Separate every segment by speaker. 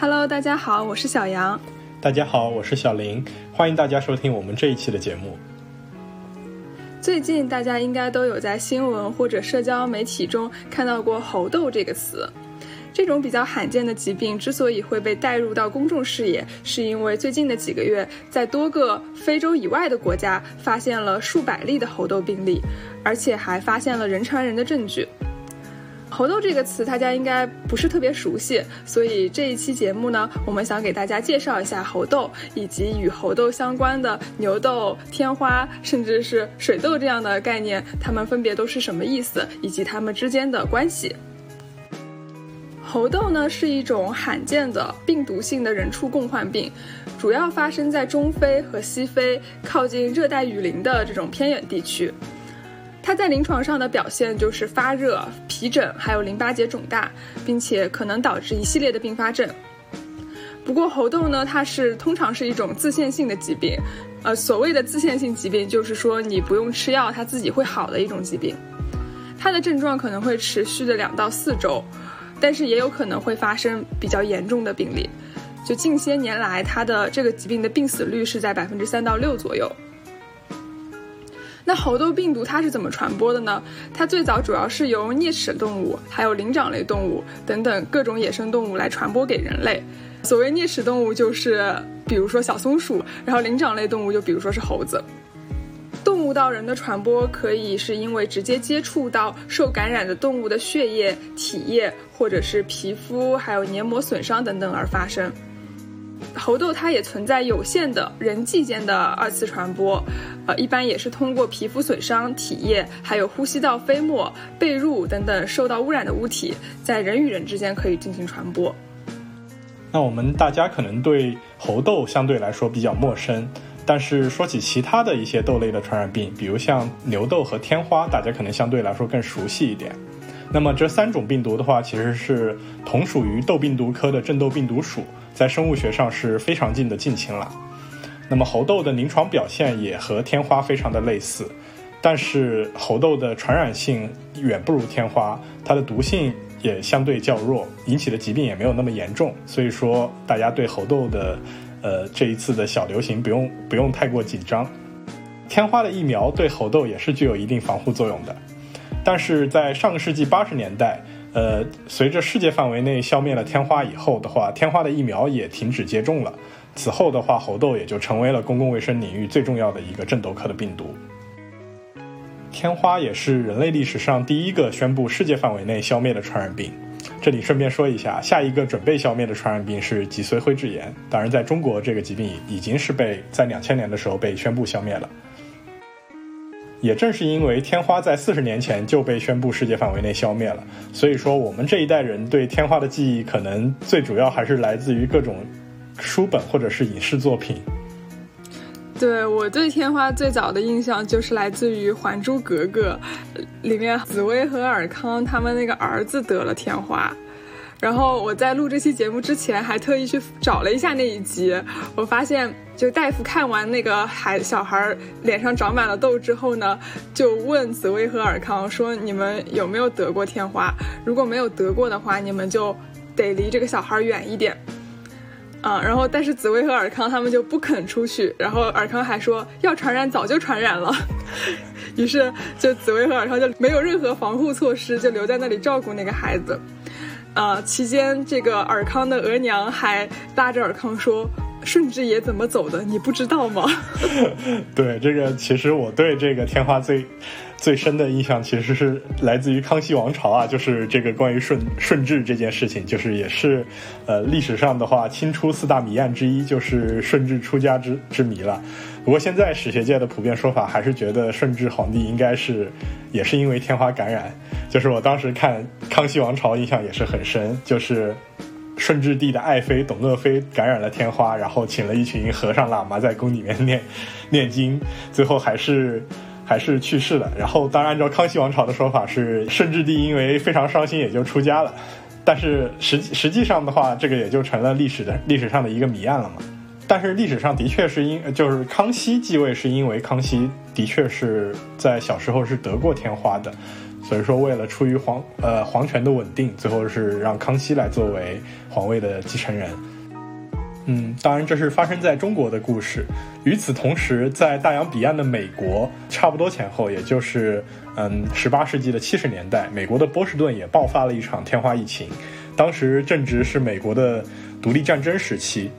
Speaker 1: Hello，大家好，我是小杨。
Speaker 2: 大家好，我是小林，欢迎大家收听我们这一期的节目。
Speaker 1: 最近大家应该都有在新闻或者社交媒体中看到过猴痘这个词。这种比较罕见的疾病之所以会被带入到公众视野，是因为最近的几个月，在多个非洲以外的国家发现了数百例的猴痘病例，而且还发现了人传人的证据。猴痘这个词大家应该不是特别熟悉，所以这一期节目呢，我们想给大家介绍一下猴痘，以及与猴痘相关的牛痘、天花，甚至是水痘这样的概念，它们分别都是什么意思，以及它们之间的关系。猴痘呢是一种罕见的病毒性的人畜共患病，主要发生在中非和西非靠近热带雨林的这种偏远地区。它在临床上的表现就是发热、皮疹，还有淋巴结肿大，并且可能导致一系列的并发症。不过猴痘呢，它是通常是一种自限性的疾病，呃，所谓的自限性疾病就是说你不用吃药，它自己会好的一种疾病。它的症状可能会持续的两到四周。但是也有可能会发生比较严重的病例，就近些年来，它的这个疾病的病死率是在百分之三到六左右。那猴痘病毒它是怎么传播的呢？它最早主要是由啮齿动物、还有灵长类动物等等各种野生动物来传播给人类。所谓啮齿动物就是比如说小松鼠，然后灵长类动物就比如说是猴子。动物到人的传播可以是因为直接接触到受感染的动物的血液、体液，或者是皮肤，还有黏膜损伤等等而发生。猴痘它也存在有限的人际间的二次传播，呃，一般也是通过皮肤损伤、体液，还有呼吸道飞沫、被褥等等受到污染的物体，在人与人之间可以进行传播。
Speaker 2: 那我们大家可能对猴痘相对来说比较陌生。但是说起其他的一些痘类的传染病，比如像牛痘和天花，大家可能相对来说更熟悉一点。那么这三种病毒的话，其实是同属于痘病毒科的正痘病毒属，在生物学上是非常近的近亲了。那么猴痘的临床表现也和天花非常的类似，但是猴痘的传染性远不如天花，它的毒性也相对较弱，引起的疾病也没有那么严重。所以说，大家对猴痘的。呃，这一次的小流行不用不用太过紧张。天花的疫苗对猴痘也是具有一定防护作用的，但是在上个世纪八十年代，呃，随着世界范围内消灭了天花以后的话，天花的疫苗也停止接种了。此后的话，猴痘也就成为了公共卫生领域最重要的一个正痘科的病毒。天花也是人类历史上第一个宣布世界范围内消灭的传染病。这里顺便说一下，下一个准备消灭的传染病是脊髓灰质炎。当然，在中国，这个疾病已经是被在两千年的时候被宣布消灭了。也正是因为天花在四十年前就被宣布世界范围内消灭了，所以说我们这一代人对天花的记忆，可能最主要还是来自于各种书本或者是影视作品。
Speaker 1: 对我对天花最早的印象就是来自于《还珠格格》，里面紫薇和尔康他们那个儿子得了天花，然后我在录这期节目之前还特意去找了一下那一集，我发现就大夫看完那个孩小孩脸上长满了痘之后呢，就问紫薇和尔康说：“你们有没有得过天花？如果没有得过的话，你们就得离这个小孩远一点。”啊，然后但是紫薇和尔康他们就不肯出去，然后尔康还说要传染早就传染了，于是就紫薇和尔康就没有任何防护措施，就留在那里照顾那个孩子。啊，期间这个尔康的额娘还拉着尔康说：“顺治爷怎么走的，你不知道吗？”
Speaker 2: 对，这个其实我对这个天花最。最深的印象其实是来自于康熙王朝啊，就是这个关于顺顺治这件事情，就是也是，呃，历史上的话，清初四大谜案之一就是顺治出家之之谜了。不过现在史学界的普遍说法还是觉得顺治皇帝应该是也是因为天花感染。就是我当时看康熙王朝印象也是很深，就是顺治帝的爱妃董鄂妃感染了天花，然后请了一群和尚喇嘛在宫里面念念经，最后还是。还是去世了。然后，当然按照康熙王朝的说法是顺治帝因为非常伤心也就出家了，但是实实际上的话，这个也就成了历史的历史上的一个谜案了嘛。但是历史上的确是因就是康熙继位是因为康熙的确是在小时候是得过天花的，所以说为了出于皇呃皇权的稳定，最后是让康熙来作为皇位的继承人。嗯，当然这是发生在中国的故事。与此同时，在大洋彼岸的美国，差不多前后，也就是嗯十八世纪的七十年代，美国的波士顿也爆发了一场天花疫情。当时正值是美国的独立战争时期，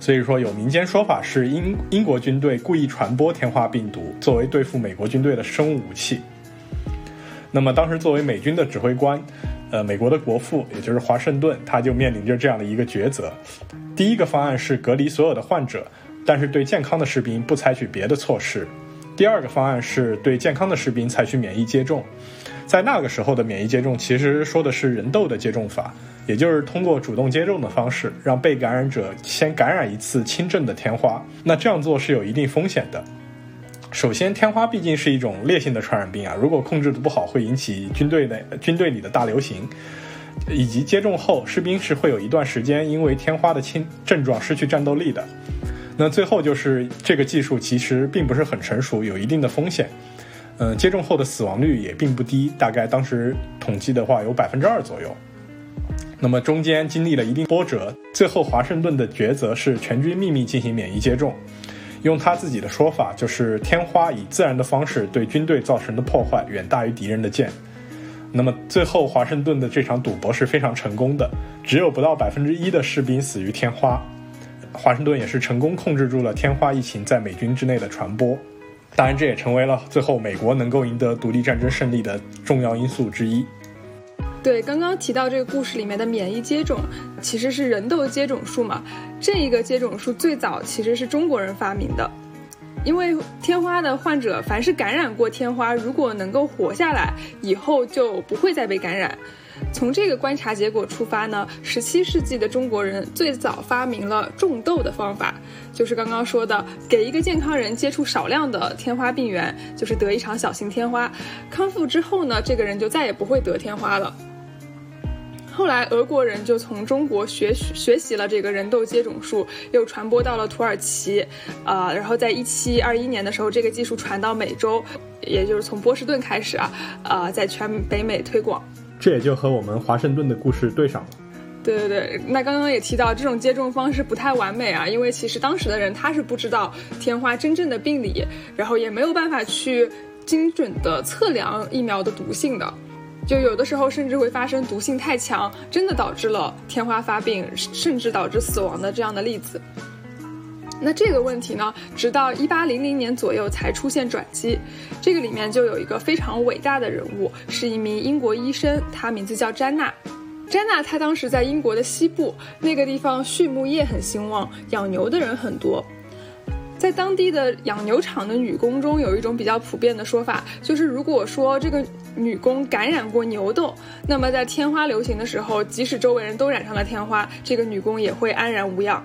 Speaker 2: 所以说有民间说法是英英国军队故意传播天花病毒，作为对付美国军队的生物武器。那么当时作为美军的指挥官。呃，美国的国父，也就是华盛顿，他就面临着这样的一个抉择。第一个方案是隔离所有的患者，但是对健康的士兵不采取别的措施。第二个方案是对健康的士兵采取免疫接种。在那个时候的免疫接种，其实说的是人痘的接种法，也就是通过主动接种的方式，让被感染者先感染一次轻症的天花。那这样做是有一定风险的。首先，天花毕竟是一种烈性的传染病啊，如果控制的不好，会引起军队的军队里的大流行，以及接种后士兵是会有一段时间因为天花的轻症状失去战斗力的。那最后就是这个技术其实并不是很成熟，有一定的风险。嗯，接种后的死亡率也并不低，大概当时统计的话有百分之二左右。那么中间经历了一定波折，最后华盛顿的抉择是全军秘密进行免疫接种。用他自己的说法，就是天花以自然的方式对军队造成的破坏远大于敌人的剑。那么最后华盛顿的这场赌博是非常成功的，只有不到百分之一的士兵死于天花。华盛顿也是成功控制住了天花疫情在美军之内的传播。当然，这也成为了最后美国能够赢得独立战争胜利的重要因素之一。
Speaker 1: 对，刚刚提到这个故事里面的免疫接种，其实是人痘接种术嘛。这一个接种术最早其实是中国人发明的，因为天花的患者凡是感染过天花，如果能够活下来，以后就不会再被感染。从这个观察结果出发呢，十七世纪的中国人最早发明了种痘的方法，就是刚刚说的，给一个健康人接触少量的天花病原，就是得一场小型天花。康复之后呢，这个人就再也不会得天花了。后来，俄国人就从中国学学习了这个人痘接种术，又传播到了土耳其，啊，然后在一七二一年的时候，这个技术传到美洲，也就是从波士顿开始啊，啊，在全北美推广。
Speaker 2: 这也就和我们华盛顿的故事对上了。
Speaker 1: 对对对，那刚刚也提到，这种接种方式不太完美啊，因为其实当时的人他是不知道天花真正的病理，然后也没有办法去精准的测量疫苗的毒性的。就有的时候甚至会发生毒性太强，真的导致了天花发病，甚至导致死亡的这样的例子。那这个问题呢，直到一八零零年左右才出现转机。这个里面就有一个非常伟大的人物，是一名英国医生，他名字叫詹娜。詹娜她当时在英国的西部那个地方，畜牧业很兴旺，养牛的人很多。在当地的养牛场的女工中，有一种比较普遍的说法，就是如果说这个女工感染过牛痘，那么在天花流行的时候，即使周围人都染上了天花，这个女工也会安然无恙。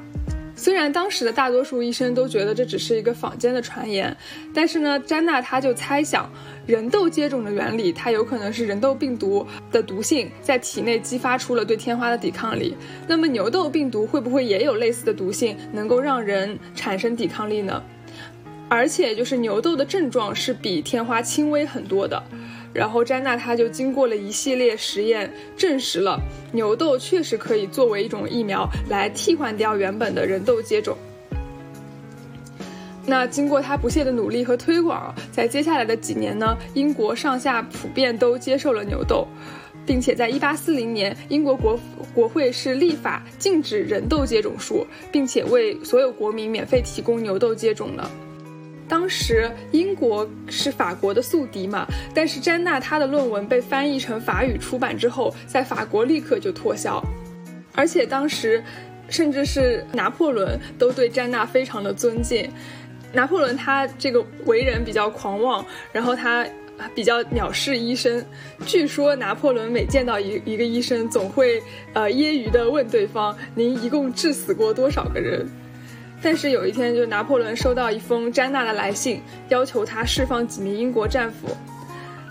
Speaker 1: 虽然当时的大多数医生都觉得这只是一个坊间的传言，但是呢，詹娜她就猜想，人痘接种的原理，它有可能是人痘病毒的毒性在体内激发出了对天花的抵抗力。那么牛痘病毒会不会也有类似的毒性，能够让人产生抵抗力呢？而且就是牛痘的症状是比天花轻微很多的。然后詹娜她就经过了一系列实验，证实了牛痘确实可以作为一种疫苗来替换掉原本的人痘接种。那经过他不懈的努力和推广，在接下来的几年呢，英国上下普遍都接受了牛痘，并且在1840年，英国国国会是立法禁止人痘接种术，并且为所有国民免费提供牛痘接种了。当时英国是法国的宿敌嘛，但是詹娜她的论文被翻译成法语出版之后，在法国立刻就脱销，而且当时，甚至是拿破仑都对詹娜非常的尊敬。拿破仑他这个为人比较狂妄，然后他比较藐视医生。据说拿破仑每见到一一个医生，总会呃揶揄的问对方：“您一共治死过多少个人？”但是有一天，就拿破仑收到一封詹娜的来信，要求他释放几名英国战俘。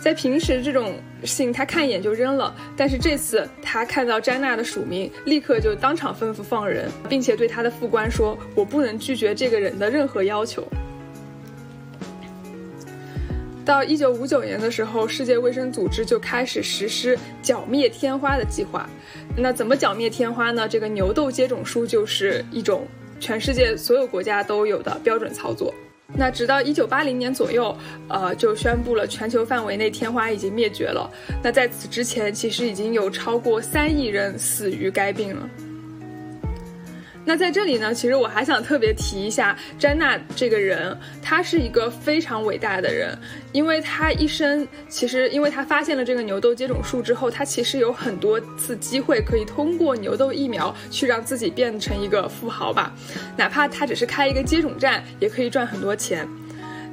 Speaker 1: 在平时这种信他看一眼就扔了，但是这次他看到詹娜的署名，立刻就当场吩咐放人，并且对他的副官说：“我不能拒绝这个人的任何要求。”到一九五九年的时候，世界卫生组织就开始实施剿灭天花的计划。那怎么剿灭天花呢？这个牛痘接种术就是一种全世界所有国家都有的标准操作。那直到一九八零年左右，呃，就宣布了全球范围内天花已经灭绝了。那在此之前，其实已经有超过三亿人死于该病了。那在这里呢，其实我还想特别提一下詹娜这个人，她是一个非常伟大的人，因为她一生其实，因为她发现了这个牛痘接种术之后，她其实有很多次机会可以通过牛痘疫苗去让自己变成一个富豪吧，哪怕她只是开一个接种站，也可以赚很多钱。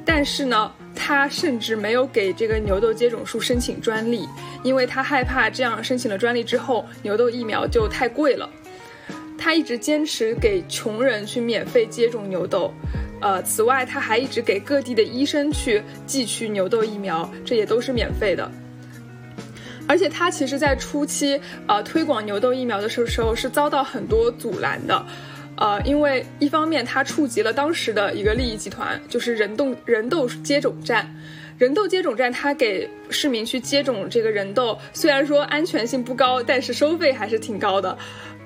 Speaker 1: 但是呢，她甚至没有给这个牛痘接种术申请专利，因为她害怕这样申请了专利之后，牛痘疫苗就太贵了。他一直坚持给穷人去免费接种牛痘，呃，此外他还一直给各地的医生去寄去牛痘疫苗，这也都是免费的。而且他其实，在初期，呃，推广牛痘疫苗的时候是遭到很多阻拦的，呃，因为一方面他触及了当时的一个利益集团，就是人痘人痘接种站，人痘接种站，他给市民去接种这个人痘，虽然说安全性不高，但是收费还是挺高的。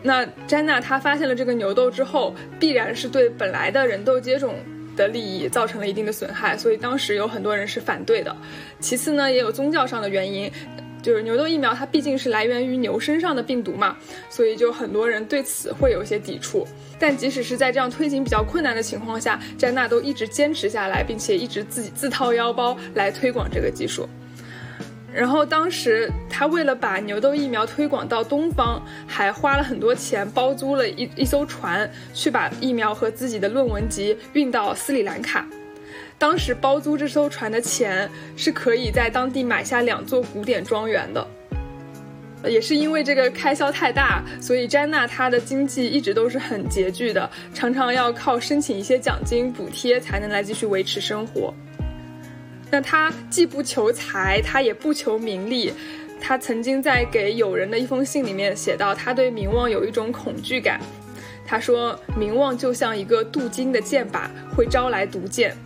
Speaker 1: 那詹娜她发现了这个牛痘之后，必然是对本来的人痘接种的利益造成了一定的损害，所以当时有很多人是反对的。其次呢，也有宗教上的原因，就是牛痘疫苗它毕竟是来源于牛身上的病毒嘛，所以就很多人对此会有一些抵触。但即使是在这样推行比较困难的情况下，詹娜都一直坚持下来，并且一直自己自掏腰包来推广这个技术。然后当时他为了把牛痘疫苗推广到东方，还花了很多钱包租了一一艘船，去把疫苗和自己的论文集运到斯里兰卡。当时包租这艘船的钱是可以在当地买下两座古典庄园的。也是因为这个开销太大，所以詹娜她的经济一直都是很拮据的，常常要靠申请一些奖金补贴才能来继续维持生活。那他既不求财，他也不求名利。他曾经在给友人的一封信里面写到，他对名望有一种恐惧感。他说，名望就像一个镀金的箭靶，会招来毒箭。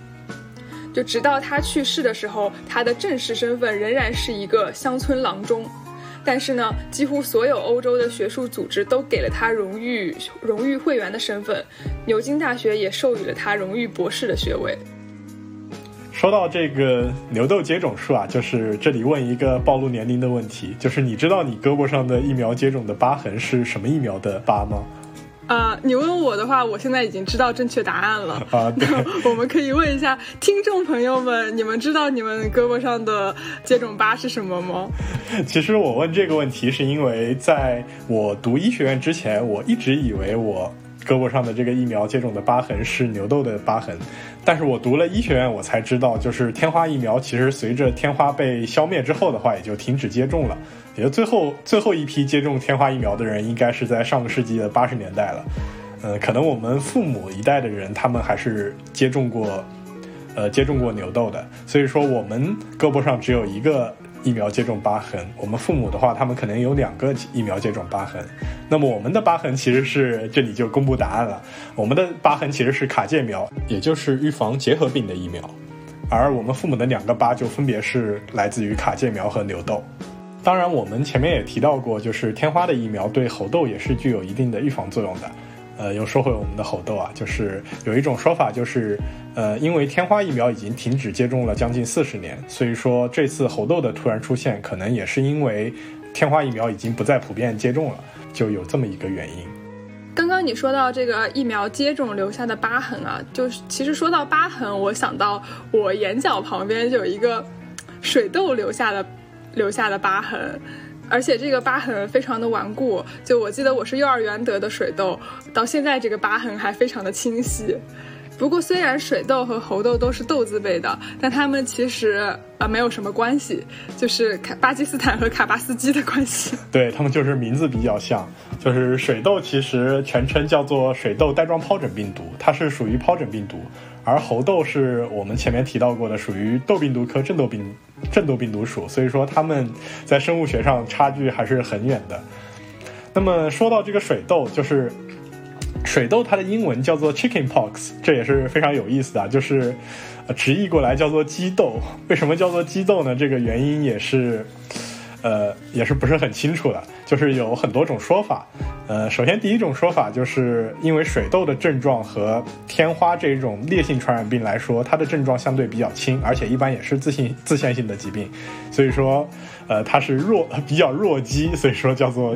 Speaker 1: 就直到他去世的时候，他的正式身份仍然是一个乡村郎中。但是呢，几乎所有欧洲的学术组织都给了他荣誉荣誉会员的身份，牛津大学也授予了他荣誉博士的学位。
Speaker 2: 说到这个牛痘接种术啊，就是这里问一个暴露年龄的问题，就是你知道你胳膊上的疫苗接种的疤痕是什么疫苗的疤吗？
Speaker 1: 啊，你问我的话，我现在已经知道正确答案了
Speaker 2: 啊。
Speaker 1: 我们可以问一下听众朋友们，你们知道你们胳膊上的接种疤是什么吗？
Speaker 2: 其实我问这个问题，是因为在我读医学院之前，我一直以为我。胳膊上的这个疫苗接种的疤痕是牛痘的疤痕，但是我读了医学院，我才知道，就是天花疫苗其实随着天花被消灭之后的话，也就停止接种了。也就最后 最后一批接种天花疫苗的人，应该是在上个世纪的八十年代了。嗯，可能我们父母一代的人，他们还是接种过，呃，接种过牛痘的。所以说，我们胳膊上只有一个。疫苗接种疤痕，我们父母的话，他们可能有两个疫苗接种疤痕。那么我们的疤痕其实是这里就公布答案了，我们的疤痕其实是卡介苗，也就是预防结核病的疫苗。而我们父母的两个疤就分别是来自于卡介苗和牛痘。当然，我们前面也提到过，就是天花的疫苗对猴痘也是具有一定的预防作用的。呃，又说回我们的猴痘啊，就是有一种说法，就是呃，因为天花疫苗已经停止接种了将近四十年，所以说这次猴痘的突然出现，可能也是因为天花疫苗已经不再普遍接种了，就有这么一个原因。
Speaker 1: 刚刚你说到这个疫苗接种留下的疤痕啊，就是其实说到疤痕，我想到我眼角旁边就有一个水痘留下的留下的疤痕。而且这个疤痕非常的顽固，就我记得我是幼儿园得的水痘，到现在这个疤痕还非常的清晰。不过虽然水痘和猴痘都是痘字辈的，但它们其实啊没有什么关系，就是卡巴基斯坦和卡巴斯基的关系。
Speaker 2: 对他们就是名字比较像，就是水痘其实全称叫做水痘带状疱疹病毒，它是属于疱疹病毒。而猴痘是我们前面提到过的，属于痘病毒科正痘病正痘病毒属，所以说它们在生物学上差距还是很远的。那么说到这个水痘，就是水痘它的英文叫做 chicken pox，这也是非常有意思的，就是直译过来叫做鸡痘。为什么叫做鸡痘呢？这个原因也是。呃，也是不是很清楚的，就是有很多种说法。呃，首先第一种说法就是因为水痘的症状和天花这种烈性传染病来说，它的症状相对比较轻，而且一般也是自性自限性的疾病，所以说，呃，它是弱 比较弱鸡，所以说叫做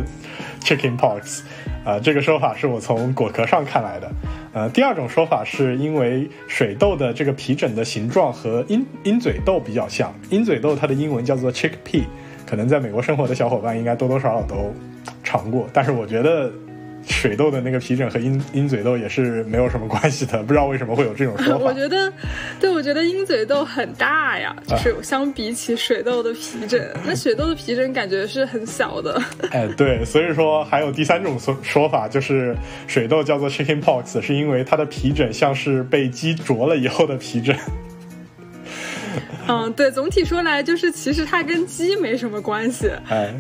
Speaker 2: chicken pox。啊，这个说法是我从果壳上看来的。呃，第二种说法是因为水痘的这个皮疹的形状和鹰鹰嘴豆比较像，鹰嘴豆它的英文叫做 chickpea。可能在美国生活的小伙伴应该多多少少都尝过，但是我觉得水痘的那个皮疹和鹰鹰嘴豆也是没有什么关系的，不知道为什么会有这种说法。
Speaker 1: 我觉得，对，我觉得鹰嘴豆很大呀，就是相比起水痘的皮疹，那水痘的皮疹感觉是很小的。
Speaker 2: 哎，对，所以说还有第三种说说法，就是水痘叫做 chicken pox，是因为它的皮疹像是被鸡啄了以后的皮疹。
Speaker 1: 嗯，对，总体说来就是，其实它跟鸡没什么关系。
Speaker 2: 哎，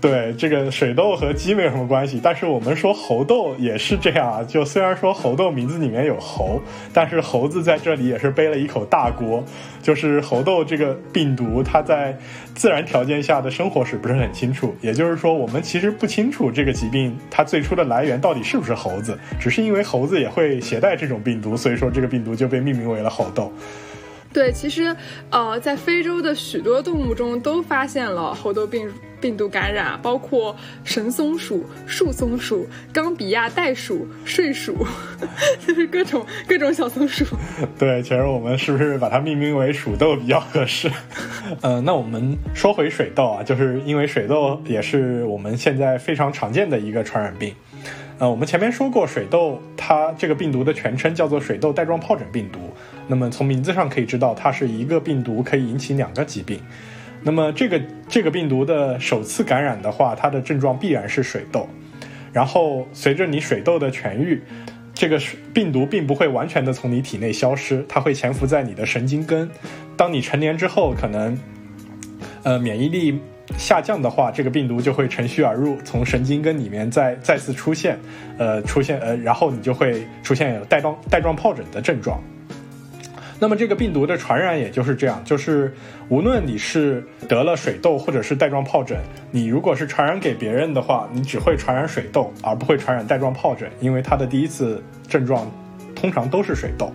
Speaker 2: 对，这个水痘和鸡没什么关系，但是我们说猴痘也是这样啊。就虽然说猴痘名字里面有猴，但是猴子在这里也是背了一口大锅。就是猴痘这个病毒，它在自然条件下的生活史不是很清楚，也就是说，我们其实不清楚这个疾病它最初的来源到底是不是猴子，只是因为猴子也会携带这种病毒，所以说这个病毒就被命名为了猴痘。
Speaker 1: 对，其实，呃，在非洲的许多动物中都发现了猴痘病病毒感染，包括神松鼠、树松鼠、冈比亚袋鼠、睡鼠，就是各种各种小松鼠。
Speaker 2: 对，其实我们是不是把它命名为鼠痘比较合适？呃，那我们说回水痘啊，就是因为水痘也是我们现在非常常见的一个传染病。呃，我们前面说过，水痘它这个病毒的全称叫做水痘带状疱疹病毒。那么从名字上可以知道，它是一个病毒可以引起两个疾病。那么这个这个病毒的首次感染的话，它的症状必然是水痘。然后随着你水痘的痊愈，这个病毒并不会完全的从你体内消失，它会潜伏在你的神经根。当你成年之后，可能呃免疫力。下降的话，这个病毒就会乘虚而入，从神经根里面再再次出现，呃，出现呃，然后你就会出现带状带状疱疹的症状。那么这个病毒的传染也就是这样，就是无论你是得了水痘或者是带状疱疹，你如果是传染给别人的话，你只会传染水痘，而不会传染带状疱疹，因为它的第一次症状通常都是水痘。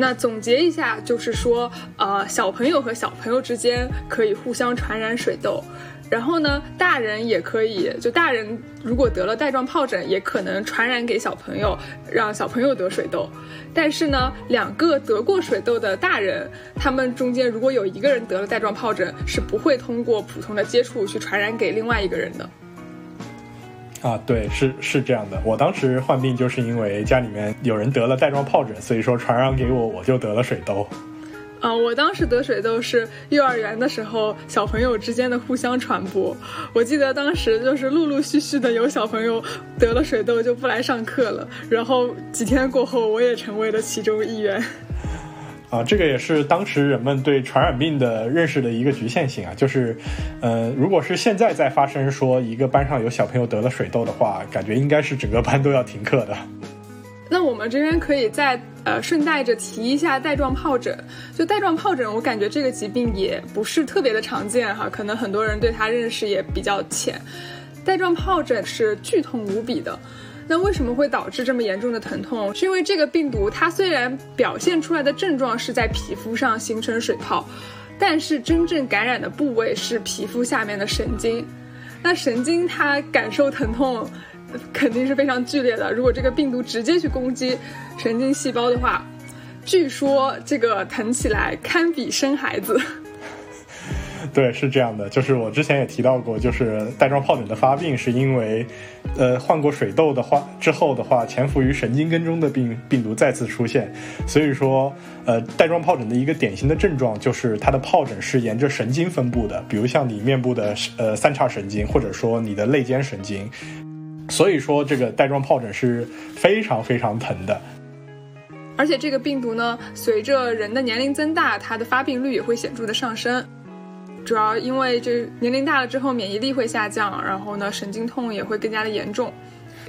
Speaker 1: 那总结一下，就是说，呃，小朋友和小朋友之间可以互相传染水痘，然后呢，大人也可以，就大人如果得了带状疱疹，也可能传染给小朋友，让小朋友得水痘。但是呢，两个得过水痘的大人，他们中间如果有一个人得了带状疱疹，是不会通过普通的接触去传染给另外一个人的。
Speaker 2: 啊，对，是是这样的。我当时患病就是因为家里面有人得了带状疱疹，所以说传染给我，我就得了水痘。
Speaker 1: 啊，我当时得水痘是幼儿园的时候，小朋友之间的互相传播。我记得当时就是陆陆续续的有小朋友得了水痘就不来上课了，然后几天过后，我也成为了其中一员。
Speaker 2: 啊，这个也是当时人们对传染病的认识的一个局限性啊，就是，呃，如果是现在再发生说一个班上有小朋友得了水痘的话，感觉应该是整个班都要停课的。
Speaker 1: 那我们这边可以再呃顺带着提一下带状疱疹，就带状疱疹，我感觉这个疾病也不是特别的常见哈，可能很多人对它认识也比较浅。带状疱疹是剧痛无比的。那为什么会导致这么严重的疼痛？是因为这个病毒它虽然表现出来的症状是在皮肤上形成水泡，但是真正感染的部位是皮肤下面的神经。那神经它感受疼痛肯定是非常剧烈的。如果这个病毒直接去攻击神经细胞的话，据说这个疼起来堪比生孩子。
Speaker 2: 对，是这样的，就是我之前也提到过，就是带状疱疹的发病是因为，呃，患过水痘的话之后的话，潜伏于神经根中的病病毒再次出现，所以说，呃，带状疱疹的一个典型的症状就是它的疱疹是沿着神经分布的，比如像你面部的呃三叉神经，或者说你的肋间神经，所以说这个带状疱疹是非常非常疼的，
Speaker 1: 而且这个病毒呢，随着人的年龄增大，它的发病率也会显著的上升。主要因为这年龄大了之后免疫力会下降，然后呢神经痛也会更加的严重。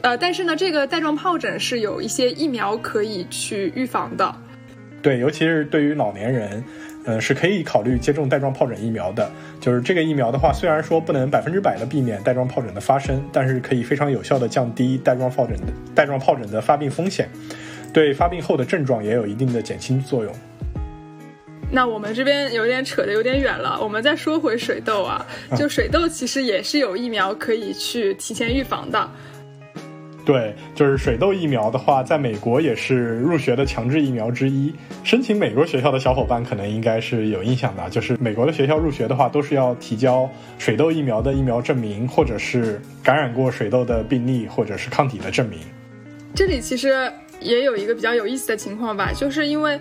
Speaker 1: 呃，但是呢，这个带状疱疹是有一些疫苗可以去预防的。
Speaker 2: 对，尤其是对于老年人，嗯，是可以考虑接种带状疱疹疫苗的。就是这个疫苗的话，虽然说不能百分之百的避免带状疱疹的发生，但是可以非常有效的降低带状疱疹的带状疱疹的发病风险，对发病后的症状也有一定的减轻作用。
Speaker 1: 那我们这边有点扯得有点远了，我们再说回水痘啊，就水痘其实也是有疫苗可以去提前预防的。
Speaker 2: 对，就是水痘疫苗的话，在美国也是入学的强制疫苗之一。申请美国学校的小伙伴可能应该是有印象的，就是美国的学校入学的话，都是要提交水痘疫苗的疫苗证明，或者是感染过水痘的病例，或者是抗体的证明。
Speaker 1: 这里其实也有一个比较有意思的情况吧，就是因为。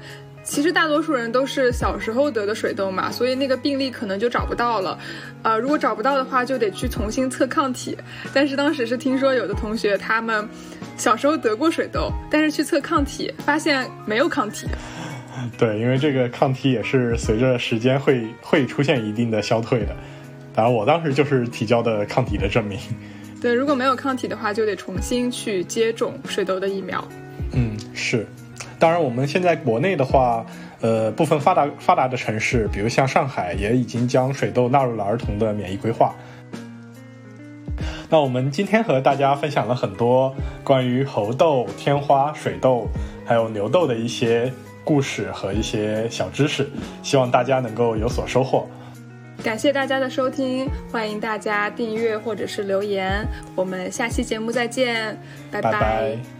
Speaker 1: 其实大多数人都是小时候得的水痘嘛，所以那个病例可能就找不到了。呃，如果找不到的话，就得去重新测抗体。但是当时是听说有的同学他们小时候得过水痘，但是去测抗体发现没有抗体。
Speaker 2: 对，因为这个抗体也是随着时间会 会出现一定的消退的。当然，我当时就是提交的抗体的证明。
Speaker 1: 对，如果没有抗体的话，就得重新去接种水痘的疫苗。
Speaker 2: 嗯，是。当然，我们现在国内的话，呃，部分发达发达的城市，比如像上海，也已经将水痘纳入了儿童的免疫规划。那我们今天和大家分享了很多关于猴痘、天花、水痘还有牛痘的一些故事和一些小知识，希望大家能够有所收获。
Speaker 1: 感谢大家的收听，欢迎大家订阅或者是留言，我们下期节目再见，拜
Speaker 2: 拜。